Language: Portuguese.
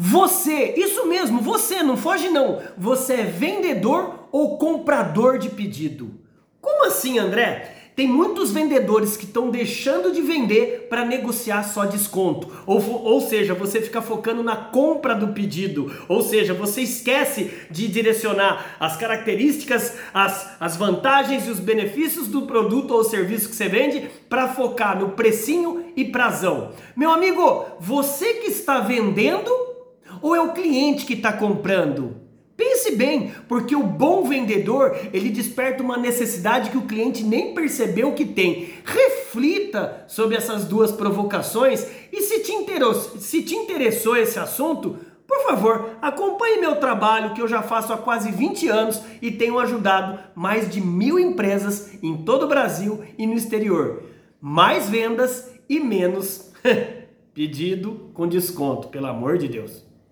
Você, isso mesmo, você, não foge não. Você é vendedor ou comprador de pedido? Como assim, André? Tem muitos vendedores que estão deixando de vender para negociar só desconto. Ou, ou seja, você fica focando na compra do pedido. Ou seja, você esquece de direcionar as características, as, as vantagens e os benefícios do produto ou serviço que você vende para focar no precinho e prazão. Meu amigo, você que está vendendo ou é o cliente que está comprando? Pense bem, porque o bom vendedor, ele desperta uma necessidade que o cliente nem percebeu que tem. Reflita sobre essas duas provocações e se te interessou, se te interessou esse assunto, por favor, acompanhe meu trabalho que eu já faço há quase 20 anos e tenho ajudado mais de mil empresas em todo o Brasil e no exterior. Mais vendas e menos pedido com desconto, pelo amor de Deus.